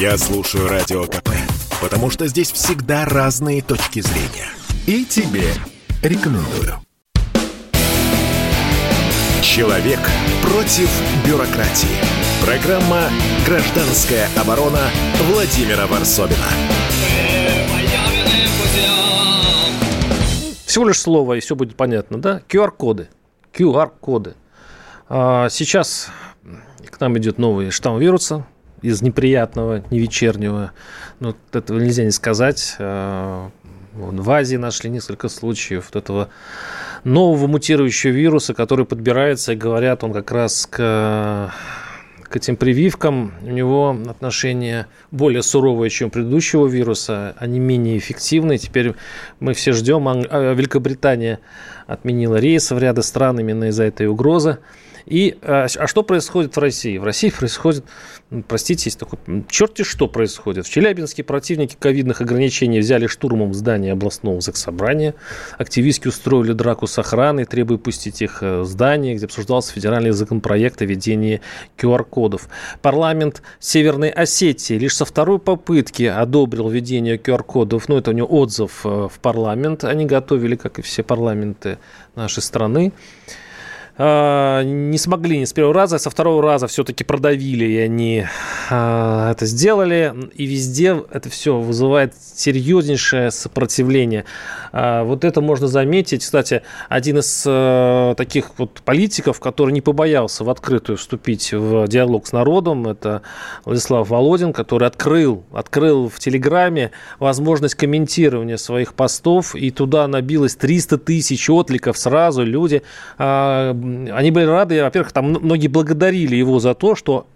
Я слушаю Радио КП, потому что здесь всегда разные точки зрения. И тебе рекомендую. Человек против бюрократии. Программа «Гражданская оборона» Владимира Варсобина. Всего лишь слово, и все будет понятно, да? QR-коды. QR-коды. А, сейчас к нам идет новый штамм вируса из неприятного, не вечернего. Ну, этого нельзя не сказать. А, в Азии нашли несколько случаев вот этого нового мутирующего вируса, который подбирается, и говорят, он как раз к к этим прививкам у него отношение более суровое, чем у предыдущего вируса. Они менее эффективны. Теперь мы все ждем. А, Великобритания отменила рейсы в ряда стран именно из-за этой угрозы. И, а, а что происходит в России? В России происходит, простите, есть такой, черти что происходит. В Челябинске противники ковидных ограничений взяли штурмом здание областного заксобрания. Активистки устроили драку с охраной, требуя пустить их в здание, где обсуждался федеральный законопроект о введении QR-кодов. Парламент Северной Осетии лишь со второй попытки одобрил введение QR-кодов. Ну, это у него отзыв э, в парламент. Они готовили, как и все парламенты нашей страны. А, не смогли ни с первого раза, а со второго раза все-таки продавили, и они а, это сделали. И везде это все вызывает серьезнейшее сопротивление. А, вот это можно заметить. Кстати, один из э, таких вот политиков, который не побоялся в открытую вступить в диалог с народом, это Владислав Володин, который открыл, открыл в Телеграме возможность комментирования своих постов, и туда набилось 300 тысяч откликов сразу. Люди они были рады, во-первых, там многие благодарили его за то, что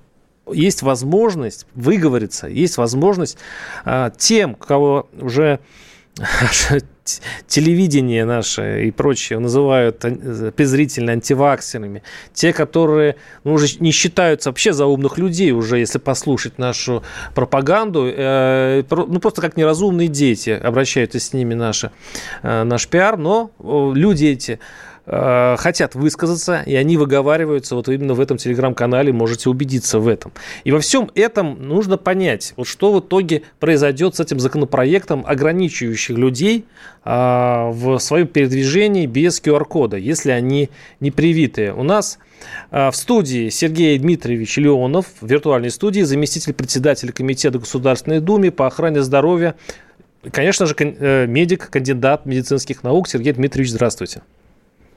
есть возможность выговориться, есть возможность а, тем, кого уже телевидение наше и прочее называют презрительно антиваксерами, те, которые ну, уже не считаются вообще за умных людей уже, если послушать нашу пропаганду, э, ну просто как неразумные дети обращаются с ними наши, э, наш пиар, но люди эти Э, хотят высказаться, и они выговариваются вот именно в этом телеграм-канале, можете убедиться в этом. И во всем этом нужно понять, вот что в итоге произойдет с этим законопроектом, ограничивающих людей а, в своем передвижении без QR-кода, если они не привитые. У нас а, в студии Сергей Дмитриевич Леонов, в виртуальной студии, заместитель председателя Комитета Государственной Думы по охране здоровья, конечно же, э, медик, кандидат медицинских наук. Сергей Дмитриевич, здравствуйте.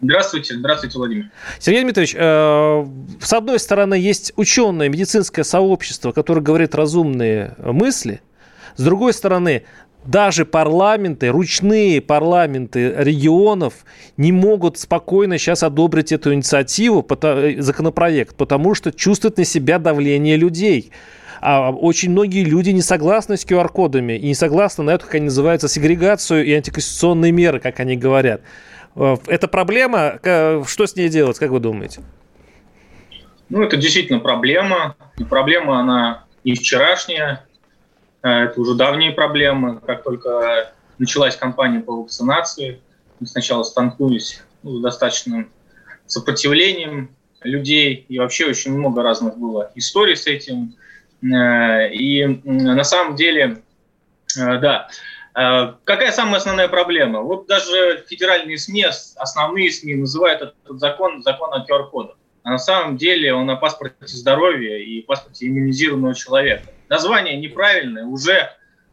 Здравствуйте, здравствуйте, Владимир. Сергей Дмитриевич, э, с одной стороны, есть ученое медицинское сообщество, которое говорит разумные мысли, с другой стороны, даже парламенты, ручные парламенты регионов не могут спокойно сейчас одобрить эту инициативу, э, законопроект, потому что чувствуют на себя давление людей. А очень многие люди не согласны с QR-кодами и не согласны на эту, как они называются, сегрегацию и антиконституционные меры, как они говорят. Э, это проблема. Что с ней делать, как вы думаете? Ну, это действительно проблема. И проблема, она не вчерашняя. Э, это уже давние проблемы. Как только началась кампания по вакцинации, мы сначала столкнулись ну, с достаточным сопротивлением людей. И вообще очень много разных было историй с этим. Э, и на самом деле, да, какая самая основная проблема? Вот даже федеральные СМИ, основные СМИ называют этот закон закон о QR-кодах. А на самом деле он о паспорте здоровья и паспорте иммунизированного человека. Название неправильное, уже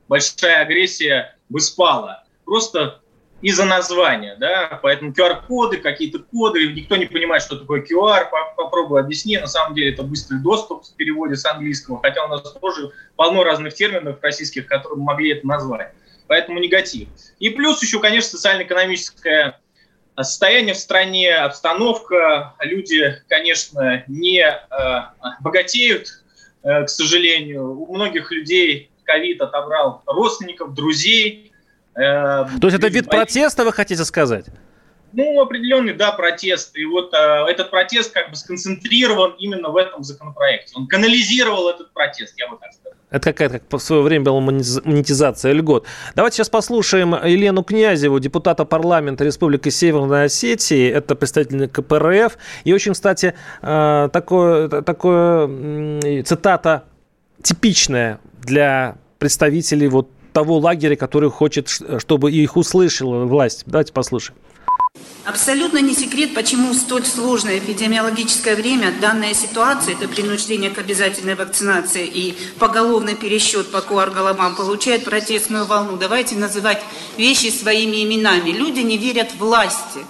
большая агрессия бы спала. Просто из-за названия, да, поэтому QR-коды, какие-то коды, никто не понимает, что такое QR, попробую объяснить, на самом деле это быстрый доступ в переводе с английского, хотя у нас тоже полно разных терминов российских, которые могли это назвать поэтому негатив. И плюс еще, конечно, социально-экономическое состояние в стране, обстановка. Люди, конечно, не э, богатеют, э, к сожалению. У многих людей ковид отобрал родственников, друзей. Э, То есть это вид протеста, вы хотите сказать? Ну, определенный, да, протест. И вот э, этот протест как бы сконцентрирован именно в этом законопроекте. Он канализировал этот протест, я бы так сказал. Это какая-то, как в свое время была монетизация льгот. Давайте сейчас послушаем Елену Князеву, депутата парламента Республики Северной Осетии. Это представитель КПРФ. И очень, кстати, э, такое, такое цитата типичное для представителей вот того лагеря, который хочет, чтобы их услышала власть. Давайте послушаем. Абсолютно не секрет, почему в столь сложное эпидемиологическое время данная ситуация, это принуждение к обязательной вакцинации и поголовный пересчет по КУАР-головам, получает протестную волну. Давайте называть вещи своими именами. Люди не верят власти.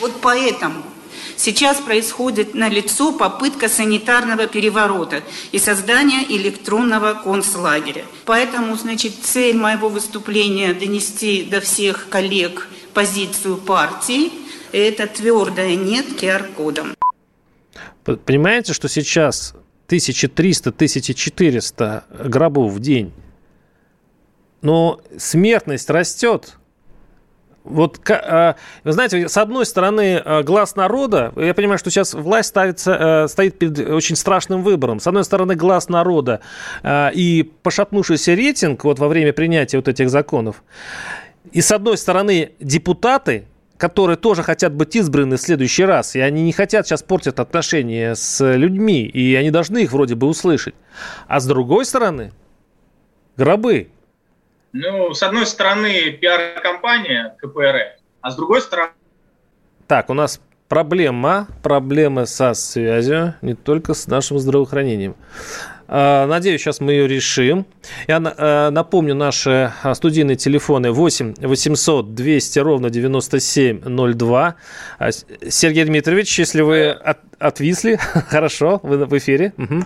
Вот поэтому Сейчас происходит на лицо попытка санитарного переворота и создания электронного концлагеря. Поэтому, значит, цель моего выступления донести до всех коллег позицию партии – это твердое «нет» QR-кодом. Понимаете, что сейчас 1300-1400 гробов в день, но смертность растет – вот, а, вы знаете, с одной стороны, а, глаз народа, я понимаю, что сейчас власть ставится, э, стоит перед очень страшным выбором. С одной стороны, глаз народа а, и пошатнувшийся рейтинг вот во время принятия вот этих законов. И с одной стороны, депутаты, которые тоже хотят быть избраны в следующий раз, и они не хотят сейчас портить отношения с людьми, и они должны их вроде бы услышать. А с другой стороны, гробы, ну, с одной стороны, пиар-компания КПРФ, а с другой стороны... Так, у нас проблема, проблемы со связью, не только с нашим здравоохранением. А, надеюсь, сейчас мы ее решим. Я а, напомню, наши а, студийные телефоны 8 800 200 ровно 9702. Сергей Дмитриевич, если вы от, отвисли, хорошо, вы в эфире. Угу.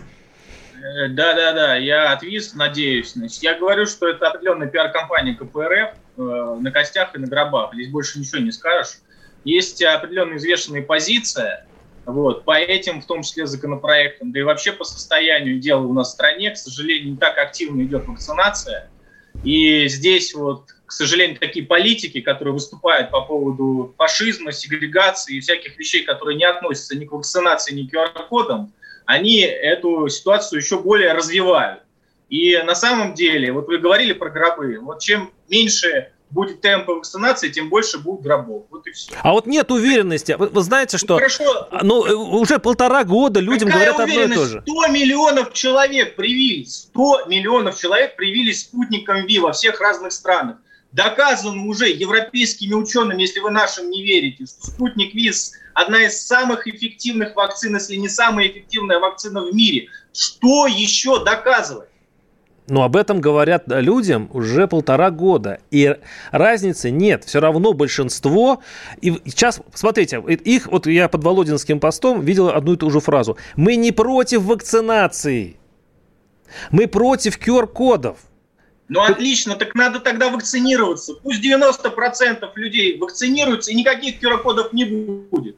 Да, да, да, я отвис, надеюсь. Значит, я говорю, что это определенная пиар-компания КПРФ э, на костях и на гробах. Здесь больше ничего не скажешь. Есть определенная извешенная позиция вот, по этим, в том числе, законопроектам, да и вообще по состоянию дела у нас в стране, к сожалению, не так активно идет вакцинация. И здесь вот, к сожалению, такие политики, которые выступают по поводу фашизма, сегрегации и всяких вещей, которые не относятся ни к вакцинации, ни к QR-кодам, они эту ситуацию еще более развивают. И на самом деле, вот вы говорили про гробы, вот чем меньше будет темп вакцинации, тем больше будет гробов. Вот и все. А вот нет уверенности. Вы, вы знаете, что ну, Хорошо. Ну, уже полтора года людям Какая говорят одно и то же. 100 миллионов человек привились. 100 миллионов человек привились спутником ВИ во всех разных странах. Доказано уже европейскими учеными, если вы нашим не верите, что спутник ВИЗ одна из самых эффективных вакцин, если не самая эффективная вакцина в мире. Что еще доказывать? Но об этом говорят людям уже полтора года. И разницы нет. Все равно большинство... И сейчас, смотрите, их, вот я под Володинским постом видел одну и ту же фразу. Мы не против вакцинации. Мы против QR-кодов. Ну отлично, так надо тогда вакцинироваться. Пусть 90% людей вакцинируются, и никаких QR-кодов не будет.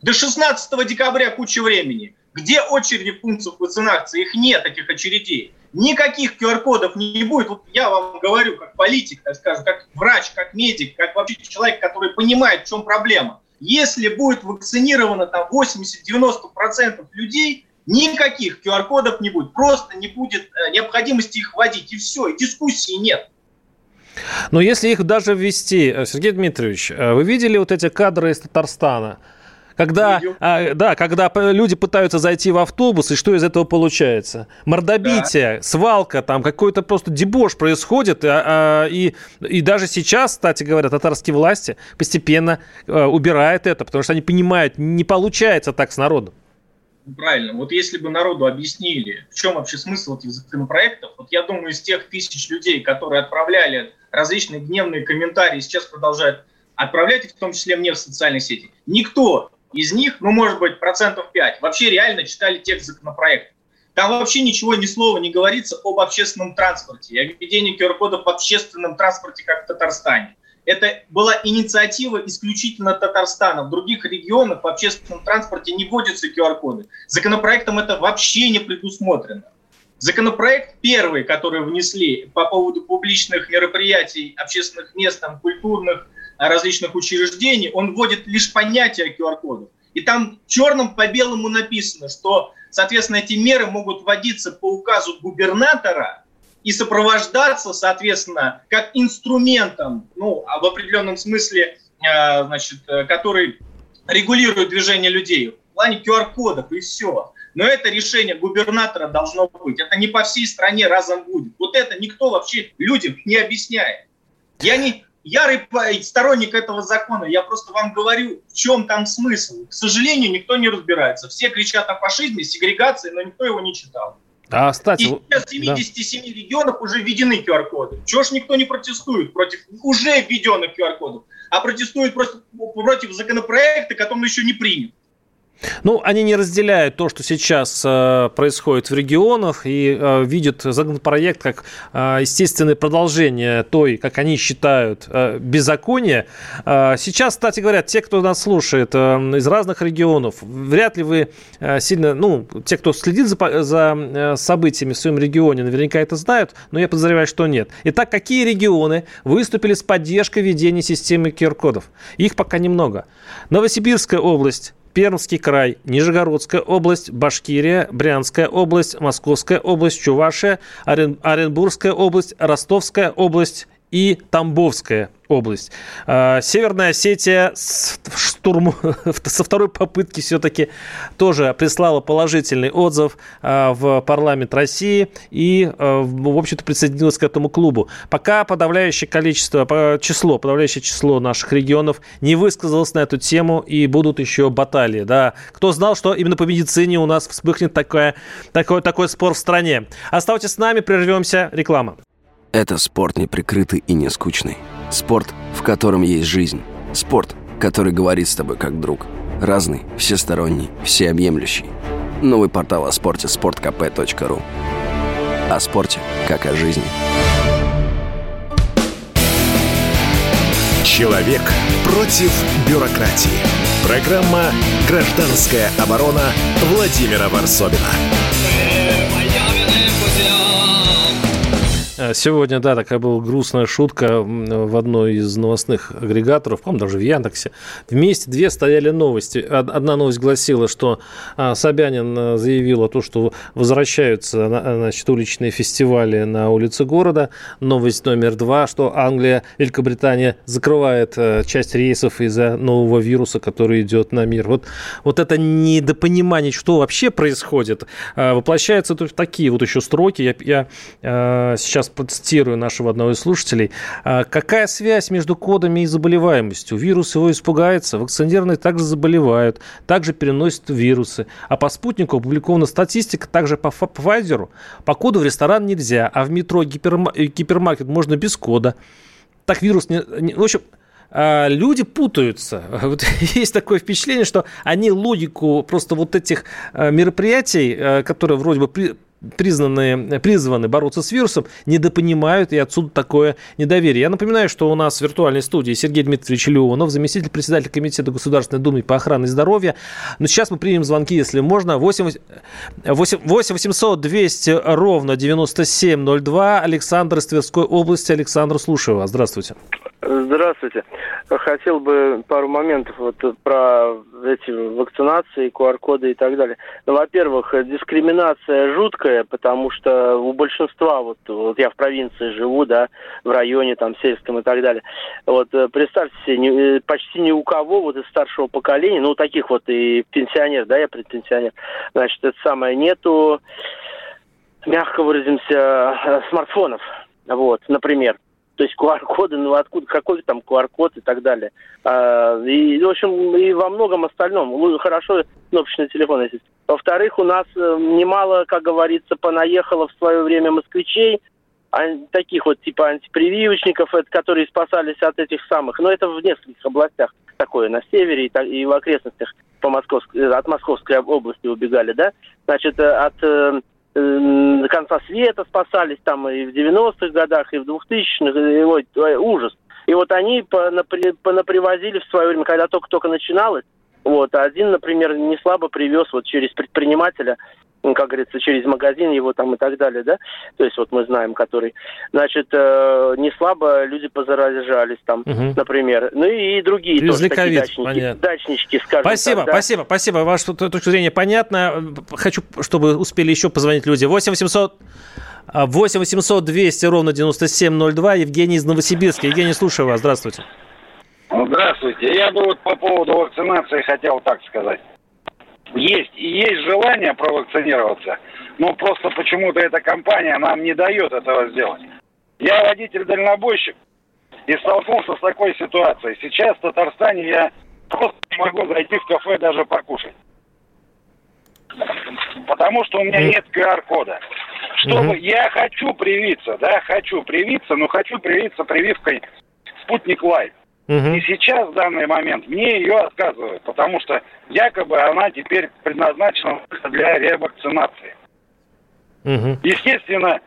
До 16 декабря куча времени. Где очереди в пунктах вакцинации? Их нет, этих очередей. Никаких QR-кодов не будет. Вот я вам говорю, как политик, так скажем, как врач, как медик, как вообще человек, который понимает, в чем проблема. Если будет вакцинировано там 80-90% людей, никаких QR-кодов не будет. Просто не будет э, необходимости их вводить. И все, и дискуссии нет. Но если их даже ввести, э, Сергей Дмитриевич, э, вы видели вот эти кадры из Татарстана? Когда, а, да, когда люди пытаются зайти в автобус, и что из этого получается? Мордобитие, да. свалка, там какой-то просто дебош происходит. А, а, и, и даже сейчас, кстати говоря, татарские власти постепенно а, убирают это, потому что они понимают, не получается так с народом. Правильно. Вот если бы народу объяснили, в чем вообще смысл этих законопроектов, вот я думаю, из тех тысяч людей, которые отправляли различные гневные комментарии, сейчас продолжают отправлять их, в том числе мне в социальные сети, никто из них, ну, может быть, процентов 5, вообще реально читали текст законопроекта. Там вообще ничего, ни слова не говорится об общественном транспорте о введении QR-кодов в общественном транспорте, как в Татарстане. Это была инициатива исключительно Татарстана. В других регионах в общественном транспорте не вводятся QR-коды. Законопроектом это вообще не предусмотрено. Законопроект первый, который внесли по поводу публичных мероприятий, общественных мест, там, культурных, различных учреждений, он вводит лишь понятие QR-кодов. И там черным по белому написано, что, соответственно, эти меры могут вводиться по указу губернатора и сопровождаться, соответственно, как инструментом, ну, а в определенном смысле, э, значит, э, который регулирует движение людей в плане QR-кодов и все. но это решение губернатора должно быть. Это не по всей стране разом будет. Вот это никто вообще людям не объясняет. Я не ярый сторонник этого закона. Я просто вам говорю, в чем там смысл. К сожалению, никто не разбирается. Все кричат о фашизме, сегрегации, но никто его не читал. А, кстати, и сейчас в 77 да. регионах уже введены QR-коды. Чего ж никто не протестует против уже введенных QR-кодов, а протестует просто против законопроекта, который еще не принят. Ну, они не разделяют то, что сейчас э, происходит в регионах, и э, видят законопроект как э, естественное продолжение той, как они считают, э, беззакония. Э, сейчас, кстати говоря, те, кто нас слушает э, из разных регионов, вряд ли вы э, сильно, ну, те, кто следит за, за э, событиями в своем регионе, наверняка это знают, но я подозреваю, что нет. Итак, какие регионы выступили с поддержкой введения системы QR-кодов? Их пока немного. Новосибирская область, Пермский край, Нижегородская область, Башкирия, Брянская область, Московская область, Чувашия, Оренбургская область, Ростовская область и Тамбовская область. А, Северная Осетия штурм... со второй попытки все-таки тоже прислала положительный отзыв а, в парламент России и, а, в общем-то, присоединилась к этому клубу. Пока подавляющее количество, число, подавляющее число наших регионов не высказалось на эту тему и будут еще баталии. Да. Кто знал, что именно по медицине у нас вспыхнет такое, такой, такой спор в стране. Оставайтесь с нами, прервемся. Реклама. Это спорт неприкрытый и не скучный. Спорт, в котором есть жизнь. Спорт, который говорит с тобой как друг. Разный, всесторонний, всеобъемлющий. Новый портал о спорте – sportkp.ru О спорте, как о жизни. Человек против бюрократии. Программа «Гражданская оборона» Владимира Варсобина. Сегодня, да, такая была грустная шутка в одной из новостных агрегаторов, по-моему, даже в Яндексе. Вместе две стояли новости. Одна новость гласила, что а, Собянин э, заявил о том, что возвращаются значит, уличные фестивали на улице города. Новость номер два, что Англия, Великобритания закрывает э, часть рейсов из-за нового вируса, который идет на мир. Вот, вот это недопонимание, что вообще происходит, воплощается в такие вот еще строки. Я, я сейчас сейчас процитирую нашего одного из слушателей. «А какая связь между кодами и заболеваемостью? Вирус его испугается, вакцинированные также заболевают, также переносят вирусы. А по спутнику опубликована статистика также по Pfizer. По коду в ресторан нельзя, а в метро гипермаркет можно без кода. Так вирус не... не в общем, а, люди путаются. Вот есть такое впечатление, что они логику просто вот этих а, мероприятий, которые вроде бы признанные, призваны бороться с вирусом, недопонимают, и отсюда такое недоверие. Я напоминаю, что у нас в виртуальной студии Сергей Дмитриевич Леонов, заместитель председателя Комитета Государственной Думы по охране здоровья. Но сейчас мы примем звонки, если можно. 8, 8, 8 800 200 ровно 9702. Александр из Тверской области. Александр, слушаю вас. Здравствуйте. Здравствуйте. Хотел бы пару моментов вот про эти вакцинации, QR-коды и так далее. Ну, во-первых, дискриминация жуткая, потому что у большинства, вот, вот я в провинции живу, да, в районе там сельском и так далее. Вот э, представьте себе, э, почти ни у кого вот из старшего поколения, ну, таких вот и пенсионер, да, я предпенсионер, значит, это самое, нету, мягко выразимся, э, смартфонов. Вот, например. То есть QR-коды, ну откуда, какой там QR-код и так далее. А, и, в общем, и во многом остальном. Хорошо кнопочный телефон есть. Во-вторых, у нас э, немало, как говорится, понаехало в свое время москвичей, таких вот типа антипрививочников, которые спасались от этих самых. Но это в нескольких областях такое, на севере и, и в окрестностях по Московской, от Московской области убегали, да. Значит, э, от э, до конца света спасались там и в 90-х годах, и в 2000-х, и, ой, ужас. И вот они понапривозили в свое время, когда только-только начиналось, вот, один, например, не слабо привез вот через предпринимателя как говорится, через магазин его там и так далее, да, то есть вот мы знаем, который, значит, э, не слабо люди позаражались там, угу. например, ну и другие тоже такие дачники, понятно. дачнички, скажем Спасибо, так, да. спасибо, спасибо, ваша точка зрения понятна, хочу, чтобы успели еще позвонить люди, 8 800 8 800 200 ровно 9702, Евгений из Новосибирска. Евгений, слушаю вас, здравствуйте. Здравствуйте. Я бы вот по поводу вакцинации хотел так сказать. есть и есть желание провакцинироваться, но просто почему-то эта компания нам не дает этого сделать. Я водитель-дальнобойщик и столкнулся с такой ситуацией. Сейчас в Татарстане я просто не могу зайти в кафе даже покушать. Потому что у меня нет QR-кода. Чтобы угу. я хочу привиться, да, хочу привиться, но хочу привиться прививкой Спутник Лайт. Угу. И сейчас, в данный момент, мне ее отказывают, потому что якобы она теперь предназначена для ревакцинации. Угу. Естественно,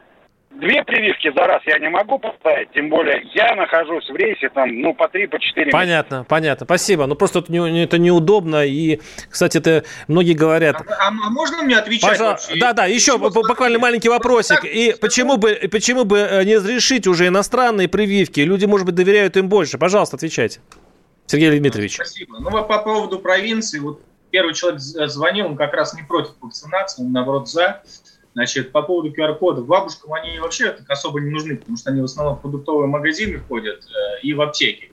две прививки за раз я не могу поставить, тем более я нахожусь в рейсе там, ну, по три, по четыре Понятно, месяца. понятно, спасибо. Ну, просто это, не, это неудобно, и, кстати, это многие говорят... А, а можно мне отвечать Пожалуйста, Да, да, еще буквально маленький вопросик. И почему бы, почему бы э, не разрешить уже иностранные прививки? Люди, может быть, доверяют им больше. Пожалуйста, отвечайте. Сергей Дмитриевич. Спасибо. Ну, по поводу провинции, вот первый человек звонил, он как раз не против вакцинации, он, наоборот, за. Значит, по поводу QR-кодов, бабушкам они вообще так особо не нужны, потому что они в основном в продуктовые магазины ходят э, и в аптеки.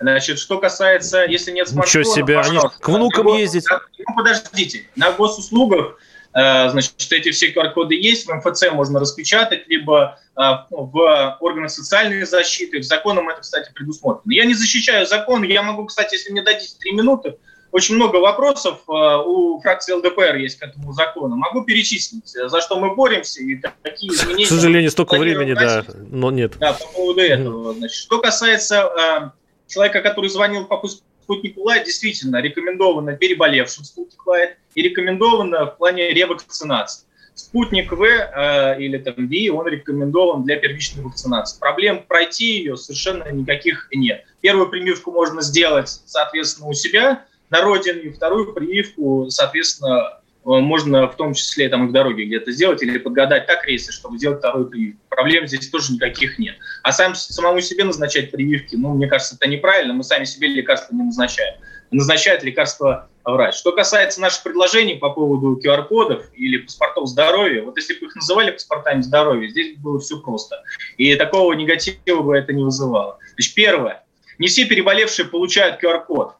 Значит, что касается, если нет смартфона, Ничего себе, они к внукам на, ездить. Ну, подождите, на госуслугах, э, значит, эти все QR-коды есть, в МФЦ можно распечатать, либо э, в органах социальной защиты, законом это, кстати, предусмотрено. Я не защищаю закон, я могу, кстати, если мне дадите три минуты, очень много вопросов э, у фракции ЛДПР есть к этому закону. Могу перечислить, за что мы боремся и какие изменения... К сожалению, столько времени, да, но нет. Да, по поводу этого. Значит, что касается э, человека, который звонил по спутнику Лайт, действительно рекомендовано переболевшим спутник Лайт и рекомендовано в плане ревакцинации. Спутник В э, или там V, он рекомендован для первичной вакцинации. Проблем пройти ее совершенно никаких нет. Первую прививку можно сделать, соответственно, у себя, на родине, и вторую прививку, соответственно, э, можно в том числе там и в дороге где-то сделать или подгадать так рейсы, чтобы сделать вторую прививку. Проблем здесь тоже никаких нет. А сам, самому себе назначать прививки, ну, мне кажется, это неправильно. Мы сами себе лекарства не назначаем. Назначает лекарство врач. Что касается наших предложений по поводу QR-кодов или паспортов здоровья, вот если бы их называли паспортами здоровья, здесь было все просто. И такого негатива бы это не вызывало. Значит, первое. Не все переболевшие получают QR-код.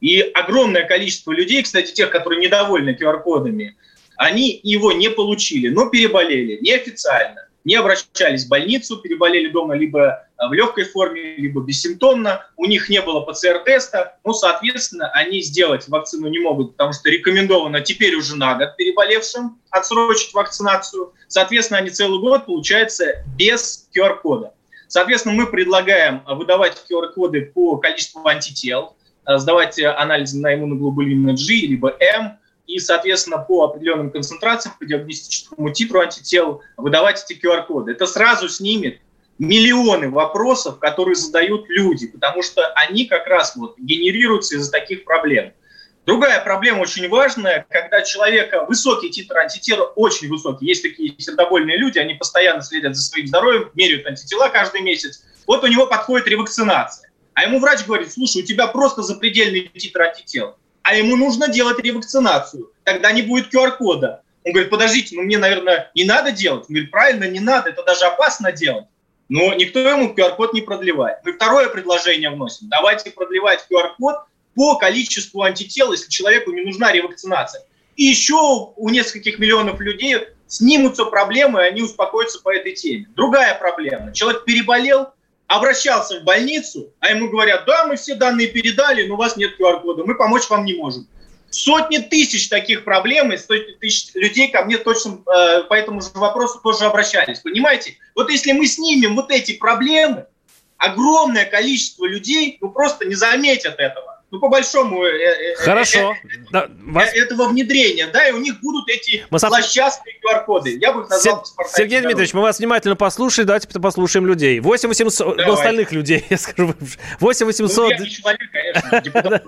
И огромное количество людей, кстати, тех, которые недовольны QR-кодами, они его не получили, но переболели неофициально, не обращались в больницу, переболели дома либо в легкой форме, либо бессимптомно, у них не было ПЦР-теста, ну, соответственно, они сделать вакцину не могут, потому что рекомендовано теперь уже на год переболевшим отсрочить вакцинацию. Соответственно, они целый год, получается, без QR-кода. Соответственно, мы предлагаем выдавать QR-коды по количеству антител, сдавать анализы на иммуноглобулин G либо М, и, соответственно, по определенным концентрациям, по диагностическому титру антител выдавать эти QR-коды. Это сразу снимет миллионы вопросов, которые задают люди, потому что они как раз вот генерируются из-за таких проблем. Другая проблема очень важная, когда человека высокий титр антитела, очень высокий. Есть такие сердобольные люди, они постоянно следят за своим здоровьем, меряют антитела каждый месяц. Вот у него подходит ревакцинация. А ему врач говорит, слушай, у тебя просто запредельный титр антител, а ему нужно делать ревакцинацию, тогда не будет QR-кода. Он говорит, подождите, ну мне, наверное, не надо делать. Он говорит, правильно, не надо, это даже опасно делать. Но никто ему QR-код не продлевает. Мы второе предложение вносим. Давайте продлевать QR-код по количеству антител, если человеку не нужна ревакцинация. И еще у нескольких миллионов людей снимутся проблемы, и они успокоятся по этой теме. Другая проблема. Человек переболел, обращался в больницу, а ему говорят, да, мы все данные передали, но у вас нет QR-кода, мы помочь вам не можем. Сотни тысяч таких проблем, и сотни тысяч людей ко мне точно э, по этому же вопросу тоже обращались. Понимаете? Вот если мы снимем вот эти проблемы, огромное количество людей ну, просто не заметят этого ну, по большому э, э, э, Хорошо. да, вас... этого внедрения, да, и у них будут эти мы злосчастные QR-коды. Я бы их назвал Сер... Сергей Дмитриевич, мы вас внимательно послушали, давайте послушаем людей. 8 800, ну, остальных людей, я скажу. 8 800... Ну, я не человек, конечно,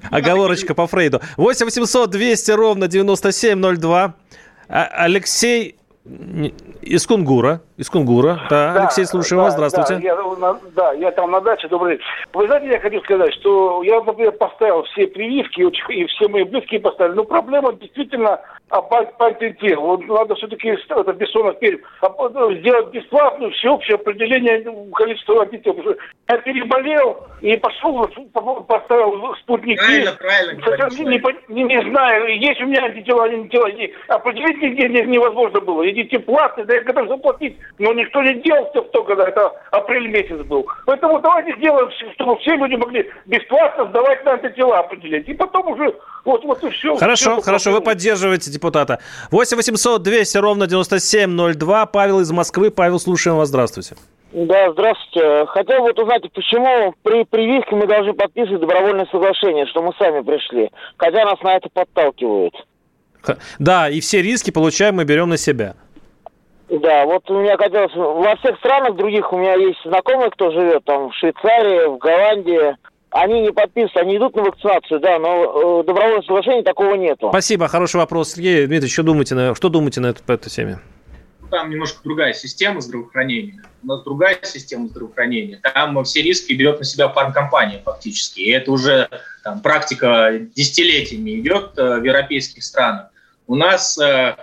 Оговорочка по Фрейду. 8 800 200 ровно 9702. А, Алексей Из Кунгура. Из Кунгура. Да, да Алексей, слушаю да, вас. Здравствуйте. Да я, да, я там на даче. Добрый день. Вы знаете, я хочу сказать, что я, например, поставил все прививки, и все мои близкие поставили. Но проблема действительно а патентил. Вот надо все-таки это Бессонов перед, а, сделать бесплатную всеобщее определение количества водителей. Я переболел и пошел, поставил спутник. Правильно, правильно. Не, не, не знаю, есть у меня антитела, не антитела. Не, определить нигде невозможно было. Идите платные, да я готов заплатить. Но никто не делал в то, когда это апрель месяц был. Поэтому давайте сделаем, чтобы все люди могли бесплатно сдавать на антитела определять. И потом уже вот, вот и все. Хорошо, все, хорошо, вы поддерживаете депутата. 8 800 200 ровно 9702. Павел из Москвы. Павел, слушаем вас. Здравствуйте. Да, здравствуйте. Хотел вот узнать, почему при прививке мы должны подписывать добровольное соглашение, что мы сами пришли, хотя нас на это подталкивают. Да, и все риски получаем мы берем на себя. Да, вот у меня хотелось... Во всех странах других у меня есть знакомые, кто живет там в Швейцарии, в Голландии, они не подписывают, они идут на вакцинацию, да, но э, добровольного соглашения такого нету. Спасибо, хороший вопрос. Сергей Дмитриевич, что думаете на, что думаете на эту, по этой теме? Там немножко другая система здравоохранения. У нас другая система здравоохранения. Там все риски берет на себя фармкомпания фактически. И это уже там, практика десятилетиями идет э, в европейских странах. У нас э,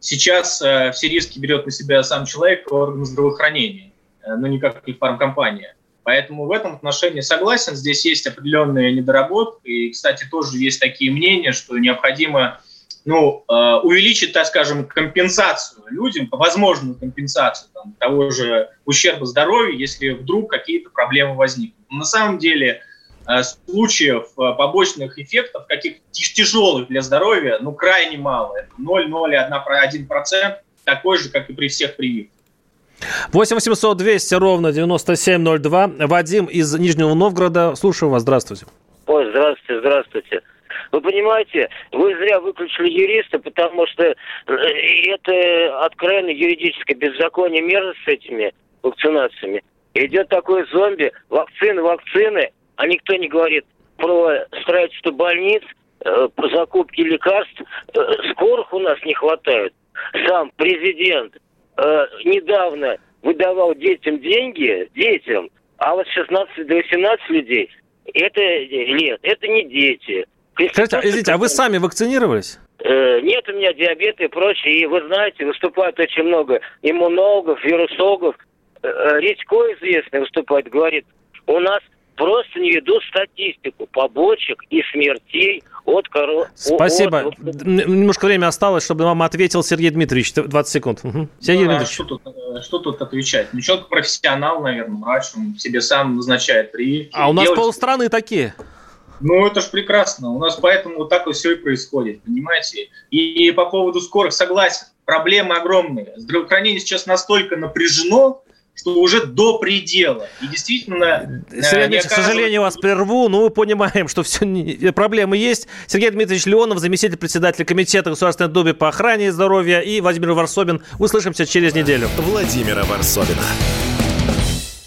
сейчас э, все риски берет на себя сам человек, орган здравоохранения, э, но не фармкомпания. Поэтому в этом отношении согласен, здесь есть определенные недоработки. И, кстати, тоже есть такие мнения, что необходимо ну, э, увеличить, так скажем, компенсацию людям, возможную компенсацию там, того же ущерба здоровью, если вдруг какие-то проблемы возникнут. Но на самом деле случаев э, побочных эффектов, каких тяжелых для здоровья, ну, крайне мало. Это 0,01%, такой же, как и при всех прививках. 8 800 200 ровно 9702. Вадим из Нижнего Новгорода. Слушаю вас. Здравствуйте. Ой, здравствуйте, здравствуйте. Вы понимаете, вы зря выключили юриста, потому что э, это откровенно юридическое беззаконие мерзость с этими вакцинациями. Идет такой зомби, вакцины, вакцины, а никто не говорит про строительство больниц, э, про закупки лекарств. Э, скорых у нас не хватает. Сам президент э, недавно выдавал детям деньги, детям, а вот 16 до 18 людей, это нет, это не дети. Скажите, извините, а вы сами вакцинировались? Нет у меня диабета и прочее. И вы знаете, выступает очень много иммунологов, вирусологов. Редько известный выступает, говорит, у нас просто не ведут статистику побочек и смертей от коро... Спасибо. От... Немножко время осталось, чтобы вам ответил Сергей Дмитриевич. 20 секунд. Угу. Сергей ну, Дмитриевич. А что, тут, э, что тут отвечать? Ну, человек профессионал, наверное, врач, он себе сам назначает прививки. А у нас Делать... полстраны такие. Ну, это ж прекрасно. У нас поэтому вот так вот все и происходит, понимаете? И, и по поводу скорых согласен. Проблемы огромные. Здравоохранение сейчас настолько напряжено, что уже до предела. И действительно... Э, Сергей Дмитриевич, к сожалению, вас прерву, но мы понимаем, что все не... проблемы есть. Сергей Дмитриевич Леонов, заместитель председателя Комитета Государственной Думы по охране здоровья и Владимир Варсобин. Услышимся через неделю. Владимира Варсобина.